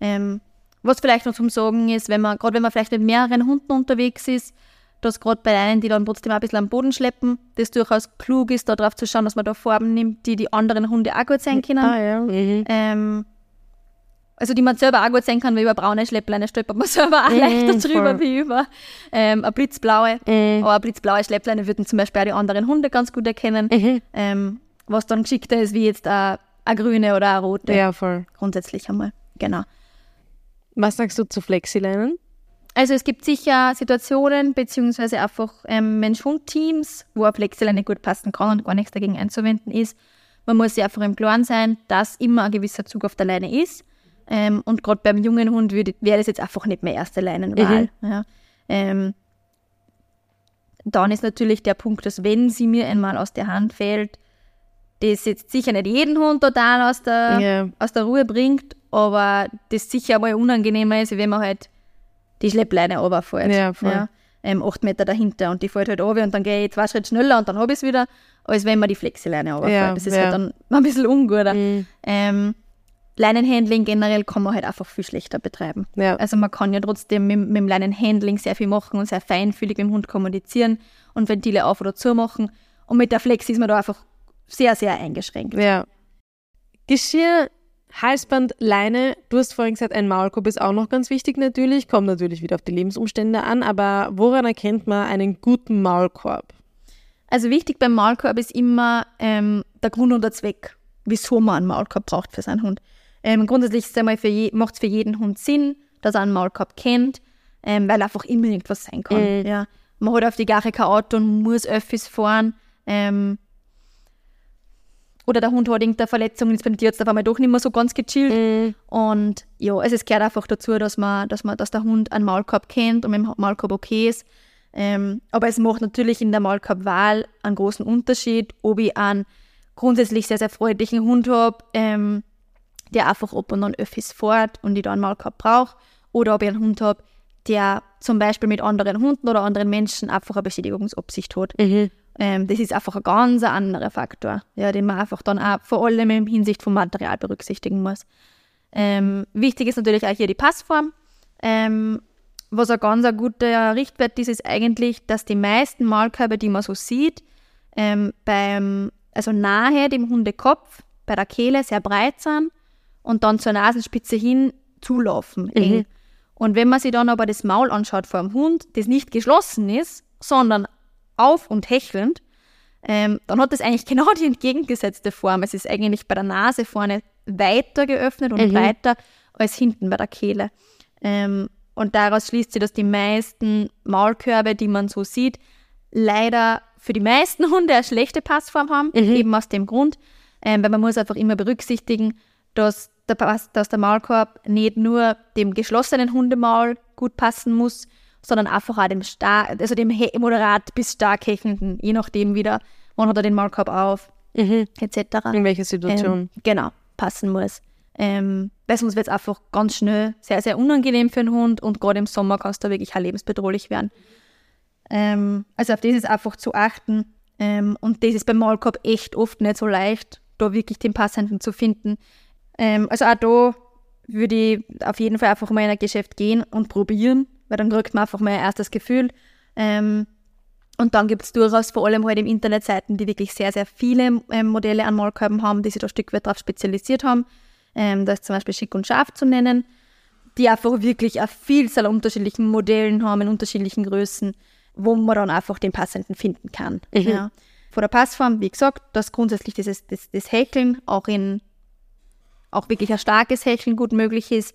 Ähm, was vielleicht noch zum Sagen ist, wenn man, gerade wenn man vielleicht mit mehreren Hunden unterwegs ist, dass gerade bei einen, die dann trotzdem ein bisschen am Boden schleppen, das durchaus klug ist, darauf zu schauen, dass man da Farben nimmt, die die anderen Hunde auch gut sein können. Ah ja. Mhm. Ähm, also die man selber auch gut sehen kann, weil über braune Schleppleine stolpert man selber auch Mhm, leichter drüber voll. wie über ähm, eine blitzblaue. Mhm. Aber eine blitzblaue Schleppleine würden zum Beispiel auch die anderen Hunde ganz gut erkennen, Mhm. ähm, was dann geschickter ist, wie jetzt eine, eine grüne oder eine rote. Ja, voll. Grundsätzlich einmal, genau. Was sagst du zu Flexileinen? Also es gibt sicher Situationen beziehungsweise einfach ähm, Mensch-Hund-Teams, wo eine Flexileine gut passen kann und gar nichts dagegen einzuwenden ist. Man muss sich einfach im Klaren sein, dass immer ein gewisser Zug auf der Leine ist. Ähm, und gerade beim jungen Hund wäre das jetzt einfach nicht mehr erste Leinenwahl. Ja. Ähm, dann ist natürlich der Punkt, dass wenn sie mir einmal aus der Hand fällt, das jetzt sicher nicht jeden Hund total aus der, Ja. aus der Ruhe bringt, aber das sicher mal unangenehmer ist, wenn man halt die Schleppleine runterfällt. Ja, voll. ähm, acht Meter dahinter und die fällt halt runter und dann gehe ich zwei Schritte schneller und dann habe ich es wieder, als wenn man die Flexileine runterfällt. Ja, das ist ja. halt dann ein bisschen unguter. Mhm. Ähm, Leinenhandling generell kann man halt einfach viel schlechter betreiben. Ja. Also man kann ja trotzdem mit, mit dem Leinenhandling sehr viel machen und sehr feinfühlig mit dem Hund kommunizieren und Ventile auf oder zu machen. Und mit der Flex ist man da einfach sehr, sehr eingeschränkt. Ja. Geschirr, Halsband, Leine. Du hast vorhin gesagt, ein Maulkorb ist auch noch ganz wichtig natürlich. Kommt natürlich wieder auf die Lebensumstände an. Aber woran erkennt man einen guten Maulkorb? Also wichtig beim Maulkorb ist immer ähm, der Grund und der Zweck, wieso man einen Maulkorb braucht für seinen Hund. Ähm, grundsätzlich macht es für jeden Hund Sinn, dass er einen Maulkorb kennt, ähm, weil einfach immer irgendwas sein kann. Mhm. Ja. Man hat auf die Gache kein Auto und muss Öffis fahren. Ähm, oder der Hund hat irgendeine Verletzung und ist beim Tierarzt auf einmal doch nicht mehr so ganz gechillt. Und ja, also es gehört einfach dazu, dass man, dass man, dass der Hund einen Maulkorb kennt und mit dem Maulkorb okay ist. Ähm, aber es macht natürlich in der Maulkorbwahl einen großen Unterschied, ob ich einen grundsätzlich sehr, sehr freundlichen Hund habe, ähm, der einfach ab und an Öffis fährt und ich da einen Maulkorb brauche, oder ob ich einen Hund habe, der zum Beispiel mit anderen Hunden oder anderen Menschen einfach eine Beschädigungsabsicht hat. Ähm, das ist einfach ein ganz anderer Faktor, ja, den man einfach dann auch vor allem in Hinsicht vom Material berücksichtigen muss. Ähm, wichtig ist natürlich auch hier die Passform. Ähm, was ein ganz ein guter Richtwert ist, ist eigentlich, dass die meisten Maulkörbe, die man so sieht, ähm, beim, also nahe dem Hundekopf, bei der Kehle sehr breit sind und dann zur Nasenspitze hin zulaufen. eng. Und wenn man sich dann aber das Maul anschaut vor dem Hund, das nicht geschlossen ist, sondern auf und hechelnd, ähm, dann hat das eigentlich genau die entgegengesetzte Form. Es ist eigentlich bei der Nase vorne weiter geöffnet und breiter als hinten bei der Kehle. Ähm, und daraus schließt sich, dass die meisten Maulkörbe, die man so sieht, leider für die meisten Hunde eine schlechte Passform haben, eben aus dem Grund, ähm, weil man muss einfach immer berücksichtigen, dass der, Pass- dass der Maulkorb nicht nur dem geschlossenen Hundemaul gut passen muss, sondern einfach auch dem stark, also dem moderat bis stark hechelnden, je nachdem wieder, wann hat er den Maulkorb auf, etc. In welcher Situation? Ähm, genau, passen muss. Ähm, weil sonst wird es einfach ganz schnell sehr, sehr unangenehm für den Hund und gerade im Sommer kann es da wirklich auch lebensbedrohlich werden. Ähm, also auf das ist einfach zu achten. Ähm, und das ist beim Maulkorb echt oft nicht so leicht, da wirklich den passenden zu finden. Ähm, also auch da würde ich auf jeden Fall einfach mal in ein Geschäft gehen und probieren, weil dann kriegt man einfach mal ein erstes Gefühl. Ähm, und dann gibt es durchaus vor allem halt im Internet Seiten, die wirklich sehr, sehr viele ähm, Modelle an Maulkörben haben, die sich da ein Stück weit darauf spezialisiert haben. Ähm, da ist zum Beispiel Schick und Scharf zu nennen, die einfach wirklich eine Vielzahl an unterschiedlichen Modellen haben, in unterschiedlichen Größen, wo man dann einfach den passenden finden kann. Ja. Von der Passform, wie gesagt, das grundsätzlich dieses, das, das Häkeln auch in auch wirklich ein starkes Hecheln gut möglich ist.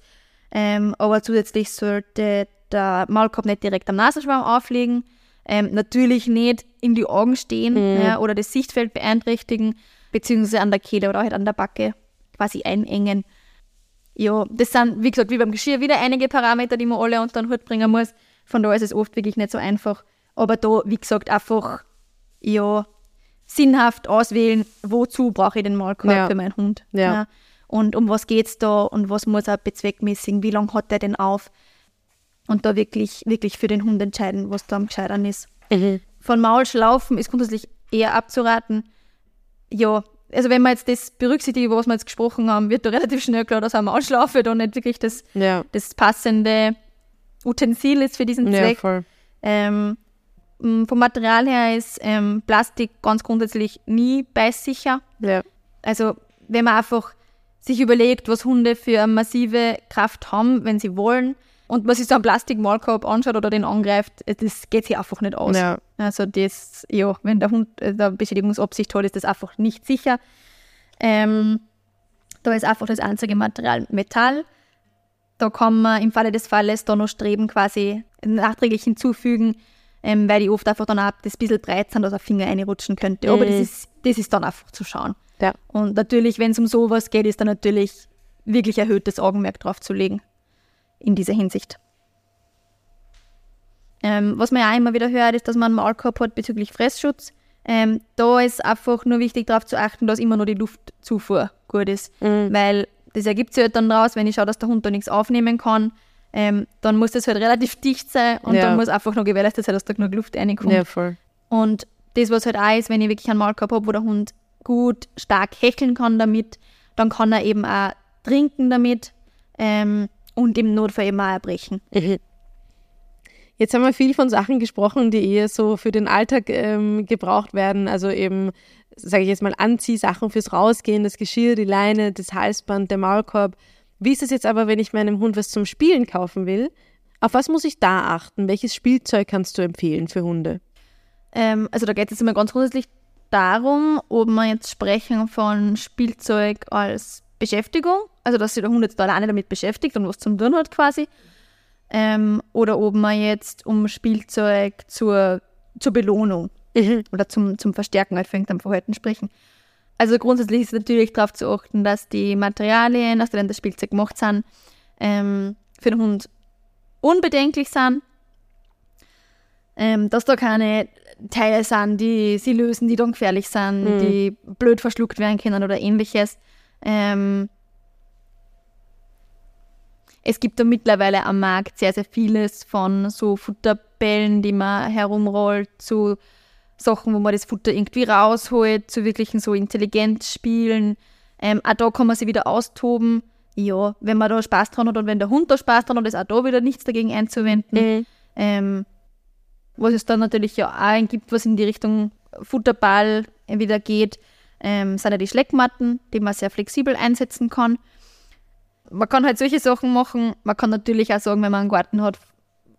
Ähm, aber zusätzlich sollte der Maulkorb nicht direkt am Nasenschwamm aufliegen. Ähm, natürlich nicht in die Augen stehen Mhm. ja, oder das Sichtfeld beeinträchtigen, beziehungsweise an der Kehle oder halt an der Backe quasi einengen. Ja, das sind, wie gesagt, wie beim Geschirr wieder einige Parameter, die man alle unter den Hut bringen muss. Von da ist es oft wirklich nicht so einfach. Aber da, wie gesagt, einfach, ja, sinnhaft auswählen, wozu brauche ich den Maulkorb Ja. für meinen Hund. Ja. Und um was geht es da und was muss er bezweckmäßigen, wie lange hat er denn auf? Und da wirklich, wirklich für den Hund entscheiden, was da am gescheitern ist. Von Maulschlaufen ist grundsätzlich eher abzuraten. Ja, also wenn man jetzt das berücksichtigt, was wir jetzt gesprochen haben, wird da relativ schnell klar, dass eine Maulschlaufe da nicht wirklich das, Ja, das passende Utensil ist für diesen ja Zweck. voll. Ähm, vom Material her ist ähm, Plastik ganz grundsätzlich nie beißsicher. Ja. Also wenn man einfach sich überlegt, was Hunde für eine massive Kraft haben, wenn sie wollen, und man sich so einen Plastikmaulkorb anschaut oder den angreift, äh, das geht sich einfach nicht aus. Ja. Also das, ja, wenn der Hund äh, da Beschädigungsabsicht hat, ist das einfach nicht sicher. Ähm, da ist einfach das einzige Material Metall. Da kann man im Falle des Falles da noch Streben quasi nachträglich hinzufügen, ähm, weil die oft einfach dann auch das bisschen breit sind, dass ein Finger reinrutschen könnte. Aber das ist, das ist dann einfach zu schauen. Ja. Und natürlich, wenn es um sowas geht, ist da natürlich wirklich erhöhtes Augenmerk drauf zu legen in dieser Hinsicht. Ähm, was man ja auch immer wieder hört, ist, dass man einen Maulkorb hat bezüglich Fressschutz. Ähm, da ist einfach nur wichtig darauf zu achten, dass immer nur die Luftzufuhr gut ist. Weil das ergibt sich halt dann raus, wenn ich schaue, dass der Hund da nichts aufnehmen kann, ähm, dann muss das halt relativ dicht sein und Ja. dann muss einfach noch gewährleistet sein, dass da genug Luft reinkommt. Ja, voll. Und das, was halt auch ist, wenn ich wirklich einen Maulkorb habe, wo der Hund gut, stark hecheln kann damit, dann kann er eben auch trinken damit ähm, und im Notfall eben auch erbrechen. Jetzt haben wir viel von Sachen gesprochen, die eher so für den Alltag ähm, gebraucht werden. Also eben, sage ich jetzt mal, Anziehsachen fürs Rausgehen, das Geschirr, die Leine, das Halsband, der Maulkorb. Wie ist es jetzt aber, wenn ich meinem Hund was zum Spielen kaufen will? Auf was muss ich da achten? Welches Spielzeug kannst du empfehlen für Hunde? Ähm, also da geht es immer ganz grundsätzlich darum, ob wir jetzt sprechen von Spielzeug als Beschäftigung, also dass sich der Hund jetzt da alleine damit beschäftigt und was zum tun hat quasi, ähm, oder ob man jetzt um Spielzeug zur, zur Belohnung oder zum, zum Verstärken halt von irgendeinem Verhalten sprechen. Also grundsätzlich ist natürlich darauf zu achten, dass die Materialien, aus denen das Spielzeug gemacht sind, ähm, für den Hund unbedenklich sind, ähm, dass da keine Teile sind, die sie lösen, die dann gefährlich sind, die blöd verschluckt werden können oder ähnliches. Ähm, es gibt da mittlerweile am Markt sehr, sehr vieles von so Futterbällen, die man herumrollt, zu Sachen, wo man das Futter irgendwie rausholt, zu wirklichen so Intelligenzspielen. Ähm, auch da kann man sich wieder austoben. Ja, wenn man da Spaß dran hat und wenn der Hund da Spaß dran hat, ist auch da wieder nichts dagegen einzuwenden. Ähm, was es dann natürlich ja auch gibt, was in die Richtung Futterball wieder geht, ähm, sind ja die Schleckmatten, die man sehr flexibel einsetzen kann. Man kann halt solche Sachen machen. Man kann natürlich auch sagen, wenn man einen Garten hat,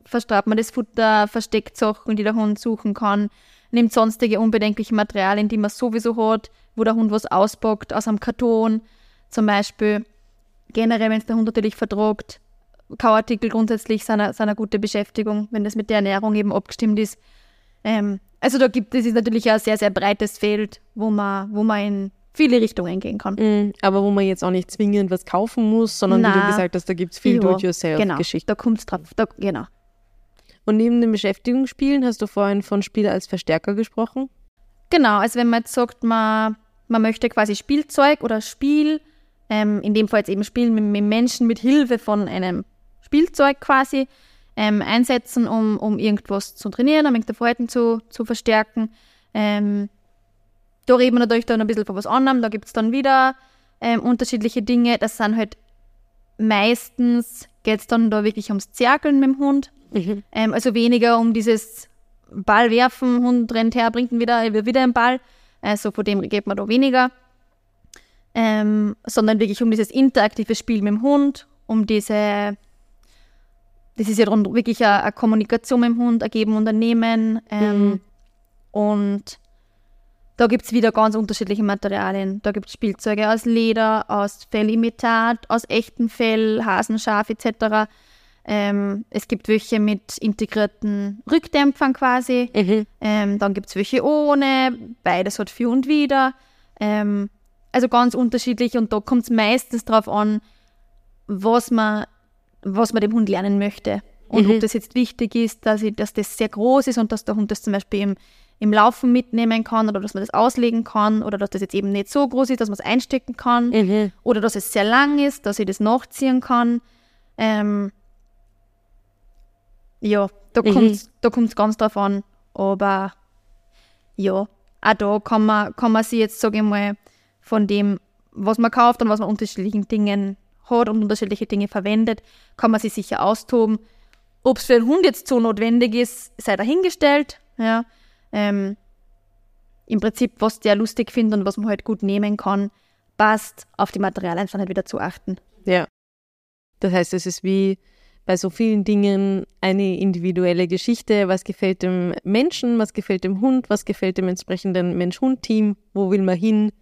verstrahlt man das Futter, versteckt Sachen, die der Hund suchen kann, nimmt sonstige unbedenkliche Materialien, die man sowieso hat, wo der Hund was auspackt, aus einem Karton zum Beispiel. Generell, wenn es der Hund natürlich vertragt, Kauartikel grundsätzlich sind eine gute Beschäftigung, wenn das mit der Ernährung eben abgestimmt ist. Ähm, also da gibt es natürlich ein sehr, sehr breites Feld, wo man, wo man in viele Richtungen gehen kann. Mhm, Aber wo man jetzt auch nicht zwingend was kaufen muss, sondern wie du Na. gesagt hast, da gibt es viel Ja, Genau, da kommt es drauf. Da, genau. Und neben den Beschäftigungsspielen hast du vorhin von Spiel als Verstärker gesprochen. Genau, also wenn man jetzt sagt, man, man möchte quasi Spielzeug oder Spiel, ähm, in dem Fall jetzt eben Spielen mit, mit Menschen mit Hilfe von einem Spielzeug quasi, ähm, einsetzen, um, um irgendwas zu trainieren, um irgendein Verhalten zu, zu verstärken. Ähm, da reden wir natürlich dann ein bisschen von was anderem, da gibt es dann wieder ähm, unterschiedliche Dinge. Das sind halt meistens, geht es dann da wirklich ums Zerkeln mit dem Hund. Ähm, also weniger um dieses Ball werfen, Hund rennt her, bringt ihn wieder, er wird wieder ein Ball. Also von dem geht man da weniger. Ähm, sondern wirklich um dieses interaktive Spiel mit dem Hund, um diese, das ist ja dann wirklich eine, eine Kommunikation mit dem Hund, ein Geben und ein Nehmen. Ähm, Und Da gibt es wieder ganz unterschiedliche Materialien. Da gibt es Spielzeuge aus Leder, aus Fellimitat, aus echtem Fell, Hasenschaf etc. Ähm, es gibt welche mit integrierten Rückdämpfern quasi. Mhm. Ähm, dann gibt es welche ohne. Beides hat für und wieder. Ähm, also ganz unterschiedlich und da kommt es meistens darauf an, was man, was man dem Hund lernen möchte. Und Mhm. ob das jetzt wichtig ist, dass, ich, dass das sehr groß ist und dass der Hund das zum Beispiel im, im Laufen mitnehmen kann oder dass man das auslegen kann oder dass das jetzt eben nicht so groß ist, dass man es einstecken kann Mhm. oder dass es sehr lang ist, dass ich das nachziehen kann. Ähm, ja, da Mhm. kommt es da kommt's ganz drauf an. Aber ja, auch da kann man, kann man sich jetzt, sage ich mal, von dem, was man kauft und was man unterschiedlichen Dingen hat und unterschiedliche Dinge verwendet, kann man sich sicher austoben. Ob es für den Hund jetzt so notwendig ist, sei dahingestellt. Ja. Ähm, Im Prinzip, was der lustig findet und was man halt gut nehmen kann, passt, auf die Materialien dann halt wieder zu achten. Ja. Das heißt, es ist wie bei so vielen Dingen eine individuelle Geschichte. Was gefällt dem Menschen, was gefällt dem Hund, was gefällt dem entsprechenden Mensch-Hund-Team, wo will man hin?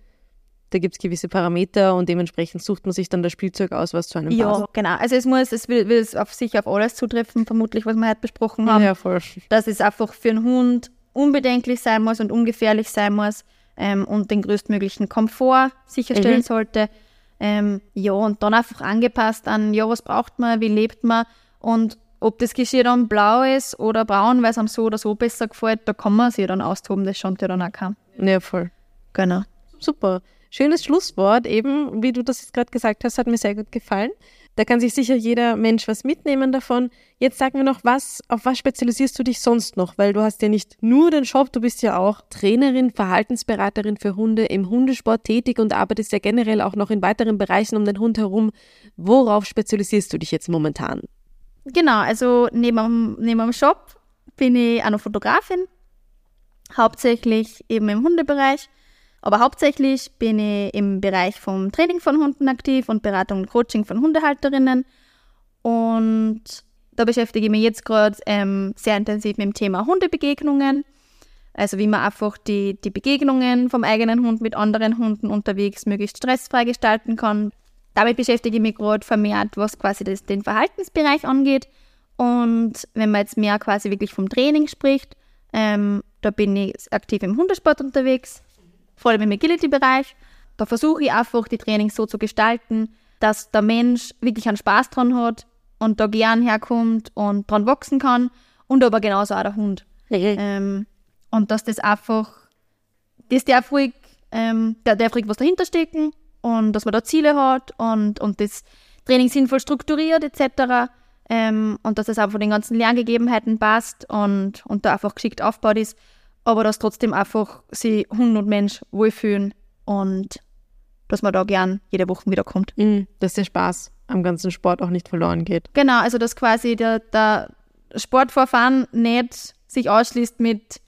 Da gibt es gewisse Parameter und dementsprechend sucht man sich dann das Spielzeug aus, was zu einem Ja, passt. genau. Also es muss, es will, will es auf sich auf alles zutreffen, vermutlich, was wir heute besprochen haben. Ja, voll. Dass es einfach für einen Hund unbedenklich sein muss und ungefährlich sein muss ähm, und den größtmöglichen Komfort sicherstellen Mhm. sollte. Ähm, ja, und dann einfach angepasst an, ja, was braucht man, wie lebt man und ob das Geschirr dann blau ist oder braun, weil es einem so oder so besser gefällt, da kann man sich dann austoben, das schaut ja dann auch kein. Ja, voll. Genau. Super. Schönes Schlusswort, eben, wie du das jetzt gerade gesagt hast, hat mir sehr gut gefallen. Da kann sich sicher jeder Mensch was mitnehmen davon. Jetzt sag mir noch, was, auf was spezialisierst du dich sonst noch? Weil du hast ja nicht nur den Job, du bist ja auch Trainerin, Verhaltensberaterin für Hunde im Hundesport tätig und arbeitest ja generell auch noch in weiteren Bereichen um den Hund herum. Worauf spezialisierst du dich jetzt momentan? Genau, also neben neben dem Shop bin ich noch Fotografin, hauptsächlich eben im Hundebereich, aber hauptsächlich bin ich im Bereich vom Training von Hunden aktiv und Beratung und Coaching von Hundehalterinnen und da beschäftige ich mich jetzt gerade ähm, sehr intensiv mit dem Thema Hundebegegnungen, also wie man einfach die, die Begegnungen vom eigenen Hund mit anderen Hunden unterwegs möglichst stressfrei gestalten kann. Damit beschäftige ich mich gerade vermehrt, was quasi das, den Verhaltensbereich angeht. Und wenn man jetzt mehr quasi wirklich vom Training spricht, ähm, da bin ich aktiv im Hundesport unterwegs, vor allem im Agility-Bereich. Da versuche ich einfach, die Trainings so zu gestalten, dass der Mensch wirklich einen Spaß dran hat und da gern herkommt und dran wachsen kann und aber genauso auch der Hund. Ähm, und dass das einfach, das darf ruhig, ähm, der darf ruhig was dahinter stecken und dass man da Ziele hat und, und das Training sinnvoll strukturiert etc. Ähm, und dass das auch von den ganzen Lerngegebenheiten passt und, und da einfach geschickt aufgebaut ist, aber dass trotzdem einfach sie Hund und Mensch wohlfühlen und dass man da gern jede Woche wiederkommt. Mhm, dass der Spaß am ganzen Sport auch nicht verloren geht. Genau, also dass quasi der, der Sportvorfahren nicht sich ausschließt mit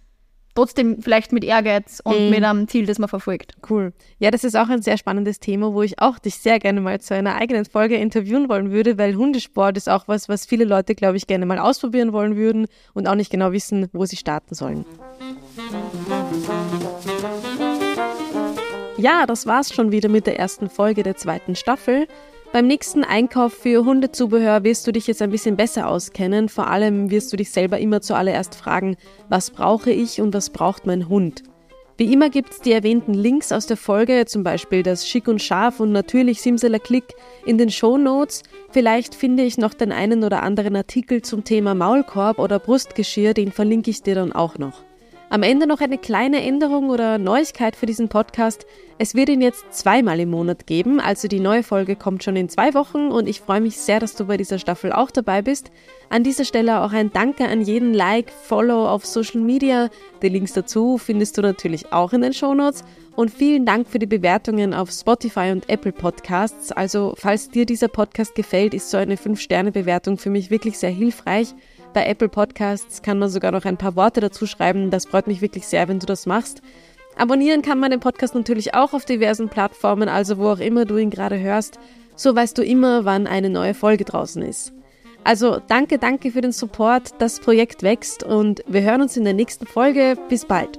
trotzdem vielleicht mit Ehrgeiz und Mhm. mit einem Ziel, das man verfolgt. Cool. Ja, das ist auch ein sehr spannendes Thema, wo ich auch dich sehr gerne mal zu einer eigenen Folge interviewen wollen würde, weil Hundesport ist auch was, was viele Leute, glaube ich, gerne mal ausprobieren wollen würden und auch nicht genau wissen, wo sie starten sollen. Ja, das war's schon wieder mit der ersten Folge der zweiten Staffel. Beim nächsten Einkauf für Hundezubehör wirst du dich jetzt ein bisschen besser auskennen. Vor allem wirst du dich selber immer zuallererst fragen, was brauche ich und was braucht mein Hund? Wie immer gibt's die erwähnten Links aus der Folge, zum Beispiel das Schick und Scharf und natürlich Simsalaklick in den Show Notes. Vielleicht finde ich noch den einen oder anderen Artikel zum Thema Maulkorb oder Brustgeschirr, den verlinke ich dir dann auch noch. Am Ende noch eine kleine Änderung oder Neuigkeit für diesen Podcast. Es wird ihn jetzt zweimal im Monat geben, also die neue Folge kommt schon in zwei Wochen und ich freue mich sehr, dass du bei dieser Staffel auch dabei bist. An dieser Stelle auch ein Danke an jeden Like, Follow auf Social Media. Die Links dazu findest du natürlich auch in den Shownotes. Und vielen Dank für die Bewertungen auf Spotify und Apple Podcasts. Also, falls dir dieser Podcast gefällt, ist so eine 5-Sterne-Bewertung für mich wirklich sehr hilfreich. Bei Apple Podcasts kann man sogar noch ein paar Worte dazu schreiben. Das freut mich wirklich sehr, wenn du das machst. Abonnieren kann man den Podcast natürlich auch auf diversen Plattformen, also wo auch immer du ihn gerade hörst. So weißt du immer, wann eine neue Folge draußen ist. Also danke, danke für den Support. Das Projekt wächst und wir hören uns in der nächsten Folge. Bis bald.